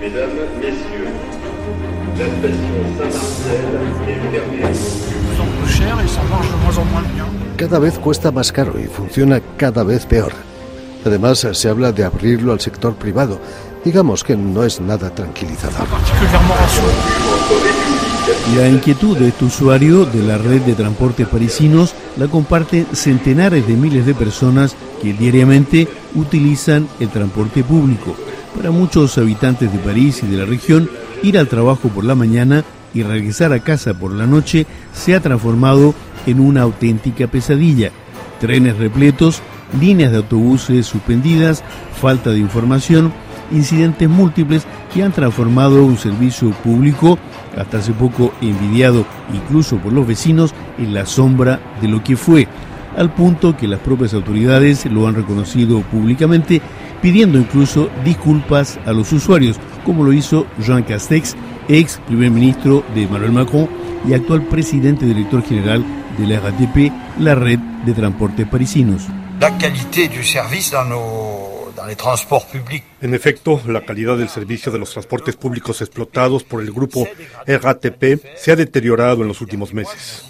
Mesdames, Messieurs, la station Saint-Marcel est fermée. sont plus chers et ça marche de moins en moins bien. Cada vez cuesta más caro y funciona cada vez peor. Además, se habla de abrirlo al sector privado. Digamos que no es nada tranquilizador. Particulièrement. La inquietud de este usuario de la red de transportes parisinos la comparten centenares de miles de personas que diariamente utilizan el transporte público. Para muchos habitantes de París y de la región, ir al trabajo por la mañana y regresar a casa por la noche se ha transformado en una auténtica pesadilla. Trenes repletos, líneas de autobuses suspendidas, falta de información, incidentes múltiples que han transformado un servicio público, hasta hace poco envidiado incluso por los vecinos, en la sombra de lo que fue, al punto que las propias autoridades lo han reconocido públicamente, pidiendo incluso disculpas a los usuarios, como lo hizo Jean Castex, ex primer ministro de Emmanuel Macron y actual presidente director general de la RATP, la red de transportes parisinos. la du service dans, nos, En efecto, la calidad del servicio de los transportes públicos explotados por el grupo RATP se ha deteriorado en los últimos meses.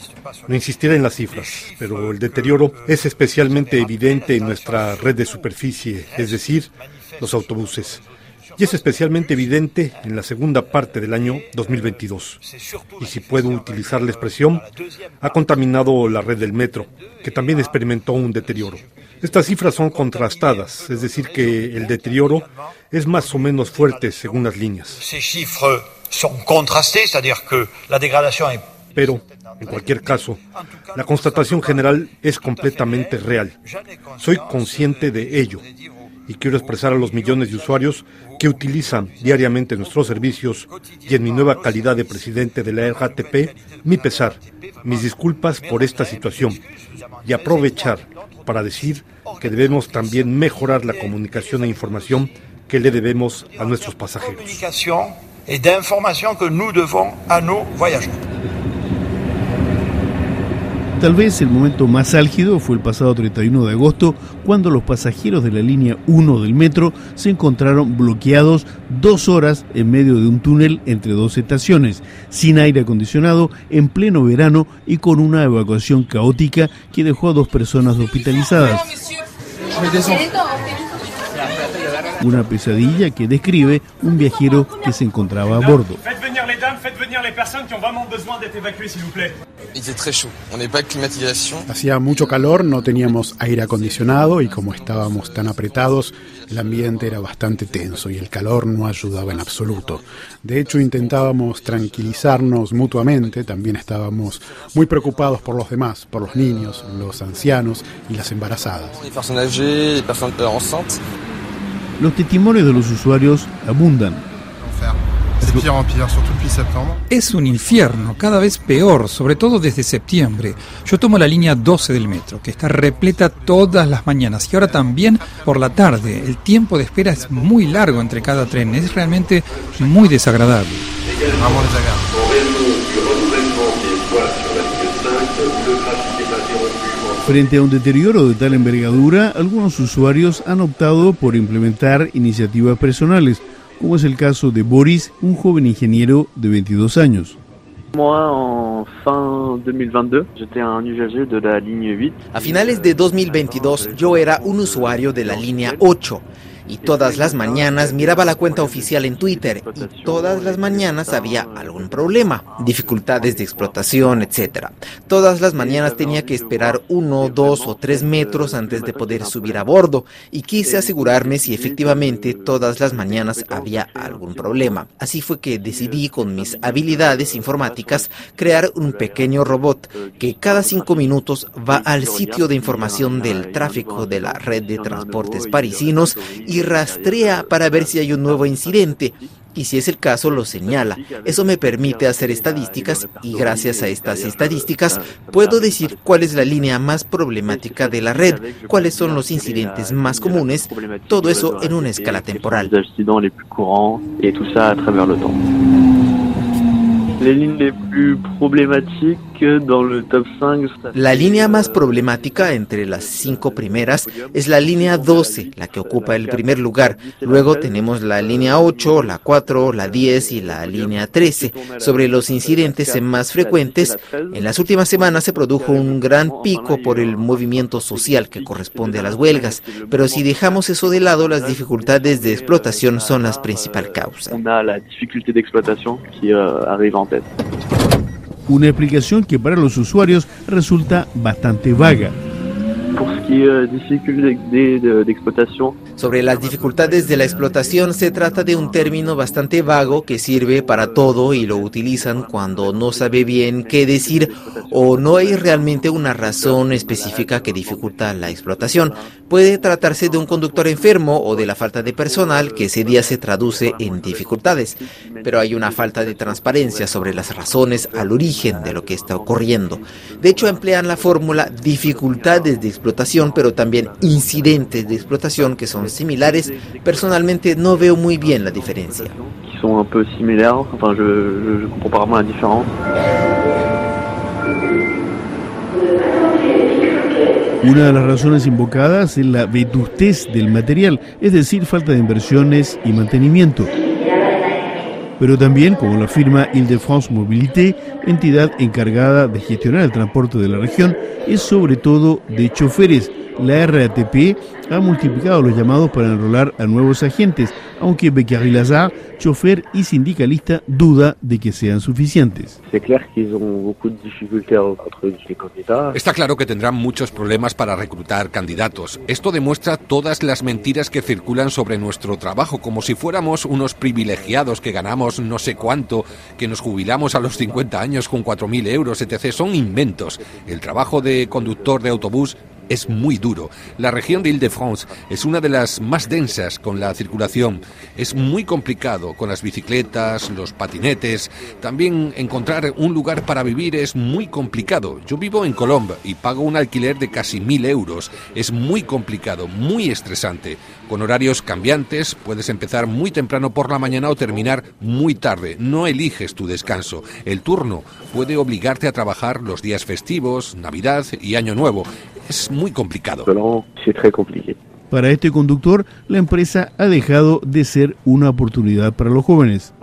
No insistiré en las cifras, pero el deterioro es especialmente evidente en nuestra red de superficie, es decir, los autobuses. Y es especialmente evidente en la segunda parte del año 2022. Y si puedo utilizar la expresión, ha contaminado la red del metro, que también experimentó un deterioro. Estas cifras son contrastadas, es decir, que el deterioro es más o menos fuerte según las líneas. Pero, en cualquier caso, la constatación general es completamente real. Soy consciente de ello y quiero expresar a los millones de usuarios que utilizan diariamente nuestros servicios y en mi nueva calidad de presidente de la RATP mi pesar, mis disculpas por esta situación y aprovechar para decir que debemos también mejorar la comunicación e información que le debemos a nuestros pasajeros. communication et d'information que nous devons à nos voyageurs. Tal vez el momento más álgido fue el pasado 31 de agosto, cuando los pasajeros de la línea 1 del metro se encontraron bloqueados dos horas en medio de un túnel entre dos estaciones, sin aire acondicionado, en pleno verano y con una evacuación caótica que dejó a dos personas hospitalizadas. Una pesadilla que describe un viajero que se encontraba a bordo. Hacía mucho calor, no teníamos aire acondicionado y como estábamos tan apretados, el ambiente era bastante tenso y el calor no ayudaba en absoluto. De hecho, intentábamos tranquilizarnos mutuamente, también estábamos muy preocupados por los demás, por los niños, los ancianos y las embarazadas. Los testimonios de los usuarios abundan. Es un infierno, cada vez peor, sobre todo desde septiembre. Yo tomo la línea 12 del metro, que está repleta todas las mañanas y ahora también por la tarde. El tiempo de espera es muy largo entre cada tren, es realmente muy desagradable. En raison du renouvellement des voies sur la ligne 5, le trafic est interrompu. Frente a un deterioro de tal envergadura, algunos usuarios han optado por implementar iniciativas personales, como es el caso de Boris, un joven ingeniero de 22 años. Moi, en fin 2022, j'étais un usager de la ligne 8. A finales de 2022 yo era un usuario de la línea 8 y todas las mañanas miraba la cuenta oficial en Twitter y todas las mañanas había algún problema, dificultades de explotación, etc. Todas las mañanas tenía que esperar uno, dos o tres metros antes de poder subir a bordo y quise asegurarme si efectivamente todas las mañanas había algún problema. Así fue que decidí con mis habilidades informáticas crear un pequeño robot que cada cinco minutos va al sitio de información del tráfico de la red de transportes parisinos y rastrea para ver si hay un nuevo incidente. Y si es el caso, lo señala. Eso me permite hacer estadísticas y gracias a estas estadísticas puedo decir cuál es la línea más problemática de la red, cuáles son los incidentes más comunes, todo eso en una escala temporal. Les lignes les plus problématiques, La línea más problemática entre las cinco primeras es la línea 12, la que ocupa el primer lugar. Luego tenemos la línea 8, la 4, la 10 y la línea 13. Sobre los incidentes más frecuentes, en las últimas semanas se produjo un gran pico por el movimiento social que corresponde a las huelgas, pero si dejamos eso de lado, las dificultades de explotación son las principal causa. Una explicación que para los usuarios resulta bastante vaga. Sobre las dificultades de la explotación se trata de un término bastante vago que sirve para todo y lo utilizan cuando no sabe bien qué decir o no hay realmente una razón específica que dificulta la explotación. Puede tratarse de un conductor enfermo o de la falta de personal que ese día se traduce en dificultades, pero hay una falta de transparencia sobre las razones al origen de lo que está ocurriendo. De hecho, emplean la fórmula dificultades de explotación, pero también incidentes de explotación que son similares, personalmente no veo muy bien la diferencia. Una de las razones invocadas es la vetustez del material, es decir, falta de inversiones y mantenimiento. Pero también, como lo afirma Ile-de-France Mobilité, entidad encargada de gestionar el transporte de la región, es sobre todo de choferes, la RATP ha multiplicado los llamados para enrolar a nuevos agentes, aunque Beccari Lazar, chofer y sindicalista, duda de que sean suficientes. Está claro que tendrán muchos problemas para reclutar candidatos. Esto demuestra todas las mentiras que circulan sobre nuestro trabajo, como si fuéramos unos privilegiados que ganamos no sé cuánto, que nos jubilamos a los 50 años con 4.000 euros, etc. Son inventos. El trabajo de conductor de autobús es muy duro. La región de Ile-de-France es una de las más densas con la circulación. Es muy complicado con las bicicletas, los patinetes. También encontrar un lugar para vivir es muy complicado. Yo vivo en Colombe y pago un alquiler de casi mil euros. Es muy complicado, muy estresante. Con horarios cambiantes, puedes empezar muy temprano por la mañana o terminar muy tarde. No eliges tu descanso. El turno puede obligarte a trabajar los días festivos, Navidad y Año Nuevo es muy complicado. Para este conductor, la empresa ha dejado de ser una oportunidad para los jóvenes.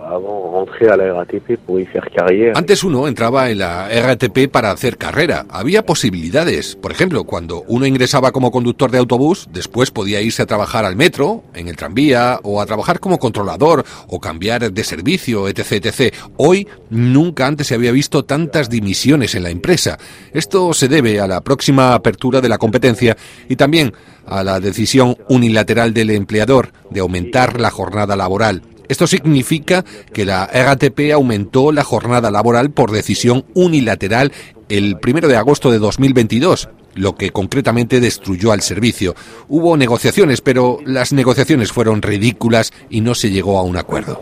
Antes uno entraba en la RATP para hacer carrera. Había posibilidades. Por ejemplo, cuando uno ingresaba como conductor de autobús, después podía irse a trabajar al metro, en el tranvía, o a trabajar como controlador, o cambiar de servicio, etc. etc. Hoy nunca antes se había visto tantas dimisiones en la empresa. Esto se debe a la próxima apertura de la competencia y también a la decisión unilateral del empleador de aumentar la jornada laboral. Esto significa que la RATP aumentó la jornada laboral por decisión unilateral el 1 de agosto de 2022 lo que concretamente destruyó al servicio. Hubo negociaciones, pero las negociaciones fueron ridículas y no se llegó a un acuerdo.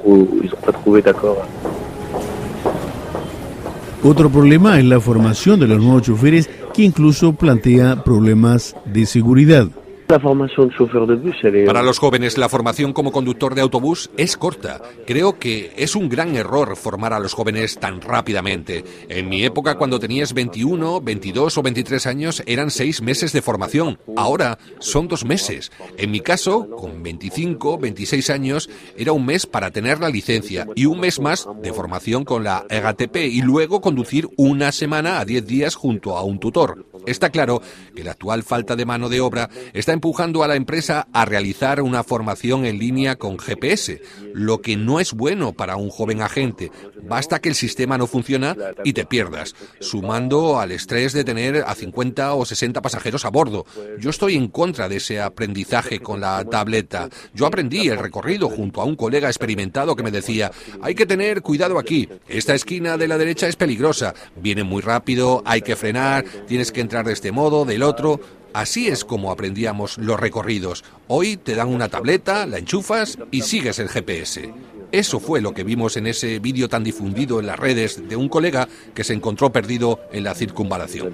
Otro problema es la formación de los nuevos choferes que incluso plantea problemas de seguridad. La formación de bus, Para los jóvenes, la formación como conductor de autobús es corta. Creo que es un gran error formar a los jóvenes tan rápidamente. En mi época, cuando tenías 21, 22 o 23 años, eran seis meses de formación. Ahora son dos meses. En mi caso, con 25, 26 años, era un mes para tener la licencia y un mes más de formación con la RATP y luego conducir una semana a 10 días junto a un tutor. Está claro que la actual falta de mano de obra está empujando a la empresa a realizar una formación en línea con GPS, lo que no es bueno para un joven agente. Basta que el sistema no funciona y te pierdas, sumando al estrés de tener a 50 o 60 pasajeros a bordo. Yo estoy en contra de ese aprendizaje con la tableta. Yo aprendí el recorrido junto a un colega experimentado que me decía, hay que tener cuidado aquí, esta esquina de la derecha es peligrosa, viene muy rápido, hay que frenar, tienes que entrar de este modo, del otro. Así es como aprendíamos los recorridos. Hoy te dan una tableta, la enchufas y sigues el GPS. Eso fue lo que vimos en ese vídeo tan difundido en las redes de un colega que se encontró perdido en la circunvalación.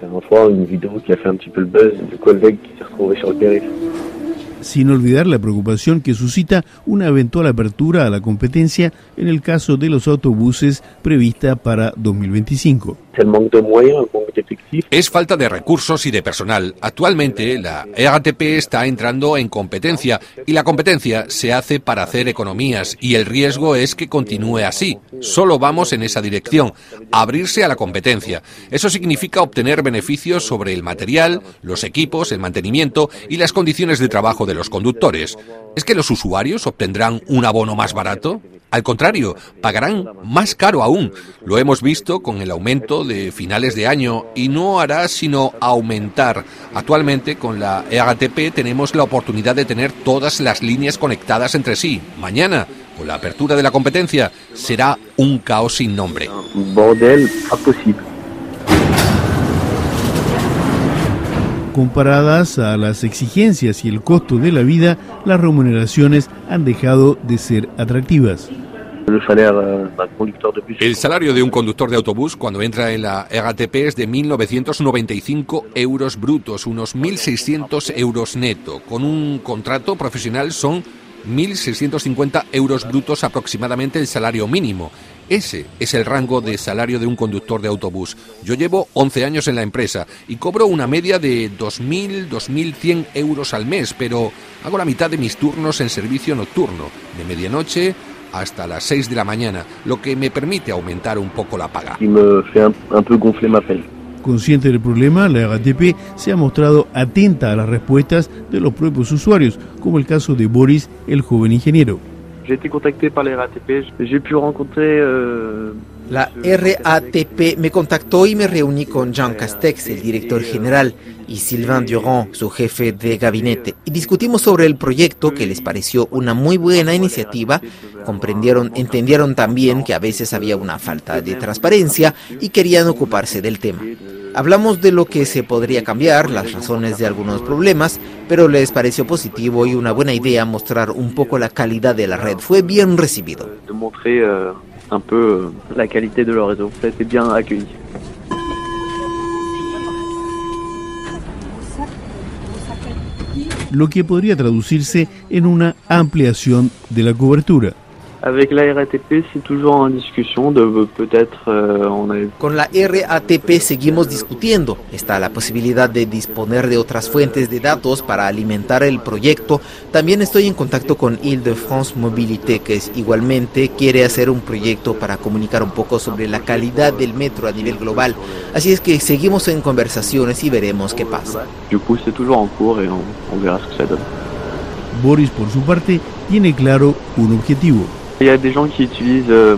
Sin olvidar la preocupación que suscita una eventual apertura a la competencia en el caso de los autobuses prevista para 2025. Es falta de recursos y de personal. Actualmente la RATP está entrando en competencia y la competencia se hace para hacer economías y el riesgo es que continúe así. Solo vamos en esa dirección, abrirse a la competencia. Eso significa obtener beneficios sobre el material, los equipos, el mantenimiento y las condiciones de trabajo de los conductores. ¿Es que los usuarios obtendrán un abono más barato? Al contrario, pagarán más caro aún. Lo hemos visto con el aumento de finales de año y no hará sino aumentar. Actualmente con la EATP tenemos la oportunidad de tener todas las líneas conectadas entre sí. Mañana, con la apertura de la competencia, será un caos sin nombre. Comparadas a las exigencias y el costo de la vida, las remuneraciones han dejado de ser atractivas. El salario de un conductor de autobús cuando entra en la RATP es de 1.995 euros brutos, unos 1.600 euros neto. Con un contrato profesional son 1.650 euros brutos aproximadamente el salario mínimo. Ese es el rango de salario de un conductor de autobús. Yo llevo 11 años en la empresa y cobro una media de 2.000, 2.100 euros al mes, pero hago la mitad de mis turnos en servicio nocturno, de medianoche hasta las 6 de la mañana, lo que me permite aumentar un poco la paga. Consciente del problema, la RATP se ha mostrado atenta a las respuestas de los propios usuarios, como el caso de Boris, el joven ingeniero. La RATP me contactó y me reuní con Jean Castex, el director general, y Sylvain Durand, su jefe de gabinete, y discutimos sobre el proyecto que les pareció una muy buena iniciativa. Comprendieron, entendieron también que a veces había una falta de transparencia y querían ocuparse del tema. Hablamos de lo que se podría cambiar, las razones de algunos problemas, pero les pareció positivo y una buena idea mostrar un poco la calidad de la red. Fue bien recibido. un peu la qualité de leur réseau. Ça a été bien accueilli. Lo que podría traducirse en una ampliación de la cobertura. Avec la RATP, c'est toujours en discussion de peut-être euh, on a... Con la RATP seguimos discutiendo. Está la posibilidad de disponer de otras fuentes de datos para alimentar el proyecto. También estoy en contacto con Ile-de-France Mobilité, que es, igualmente quiere hacer un proyecto para comunicar un poco sobre la calidad del metro a nivel global. Así es que seguimos en conversaciones y veremos qué pasa. Du coup, c'est toujours en cours et on, on verra ce que ça donne. Boris, por su parte, tiene claro un objetivo. Euh,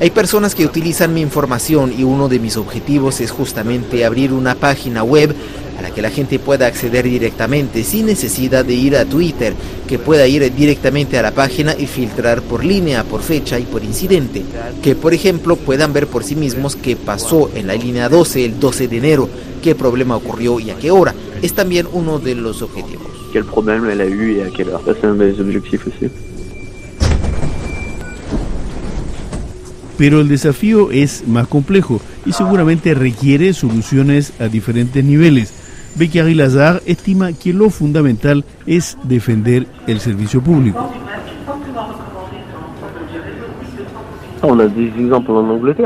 Hay personas que utilizan mi información y uno de mis objetivos es justamente abrir una página web a la que la gente pueda acceder directamente sin necesidad de ir a Twitter, que pueda ir directamente a la página y filtrar por línea, por fecha y por incidente. Que por ejemplo puedan ver por sí mismos qué pasó en la línea 12 el 12 de enero, qué problema ocurrió y a qué hora. Es también uno de los objetivos. Quel problème elle a eu et à quelle heure. c'est un pero el desafío es más complejo y seguramente requiere soluciones a diferentes niveles. Becky Aguilazar estima que lo fundamental es defender el servicio público.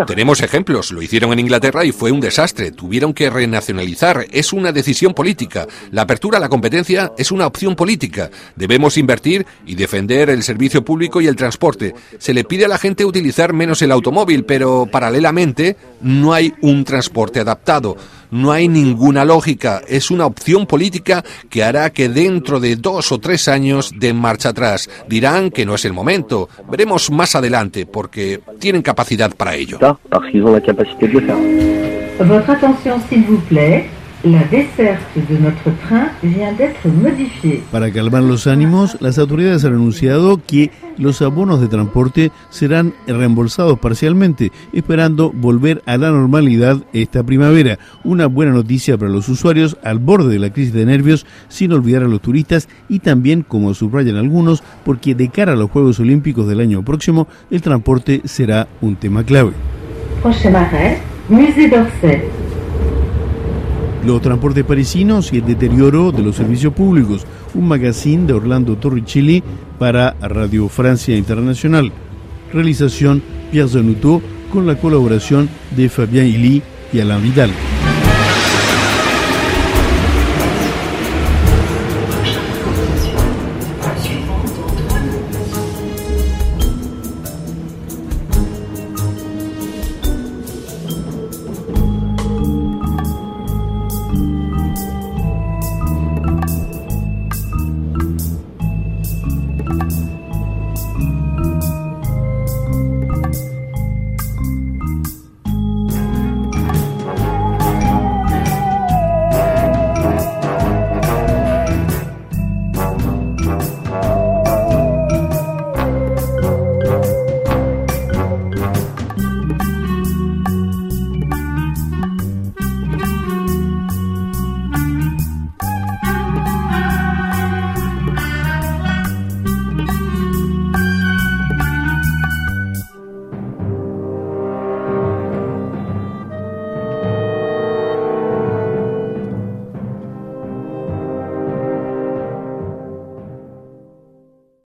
Tenemos ejemplos. Lo hicieron en Inglaterra y fue un desastre. Tuvieron que renacionalizar. Es una decisión política. La apertura a la competencia es una opción política. Debemos invertir y defender el servicio público y el transporte. Se le pide a la gente utilizar menos el automóvil, pero paralelamente no hay un transporte adaptado no hay ninguna lógica. Es una opción política que hará que dentro de dos o tres años den marcha atrás. Dirán que no es el momento. Veremos más adelante porque tienen capacidad para ello. La desserte de notre train vient d'être modifiée. Para calmar los ánimos, las autoridades han anunciado que los abonos de transporte serán reembolsados parcialmente, esperando volver a la normalidad esta primavera. Una buena noticia para los usuarios al borde de la crisis de nervios, sin olvidar a los turistas y también, como subrayan algunos, porque de cara a los Juegos Olímpicos del año próximo, el transporte será un tema clave. Musée d'Orsay. Los transportes parisinos y el deterioro de los servicios públicos. Un magazine de Orlando Torricelli para Radio Francia Internacional. Realización Pierre Zanuto con la colaboración de Fabien Illy y Alain Vidal.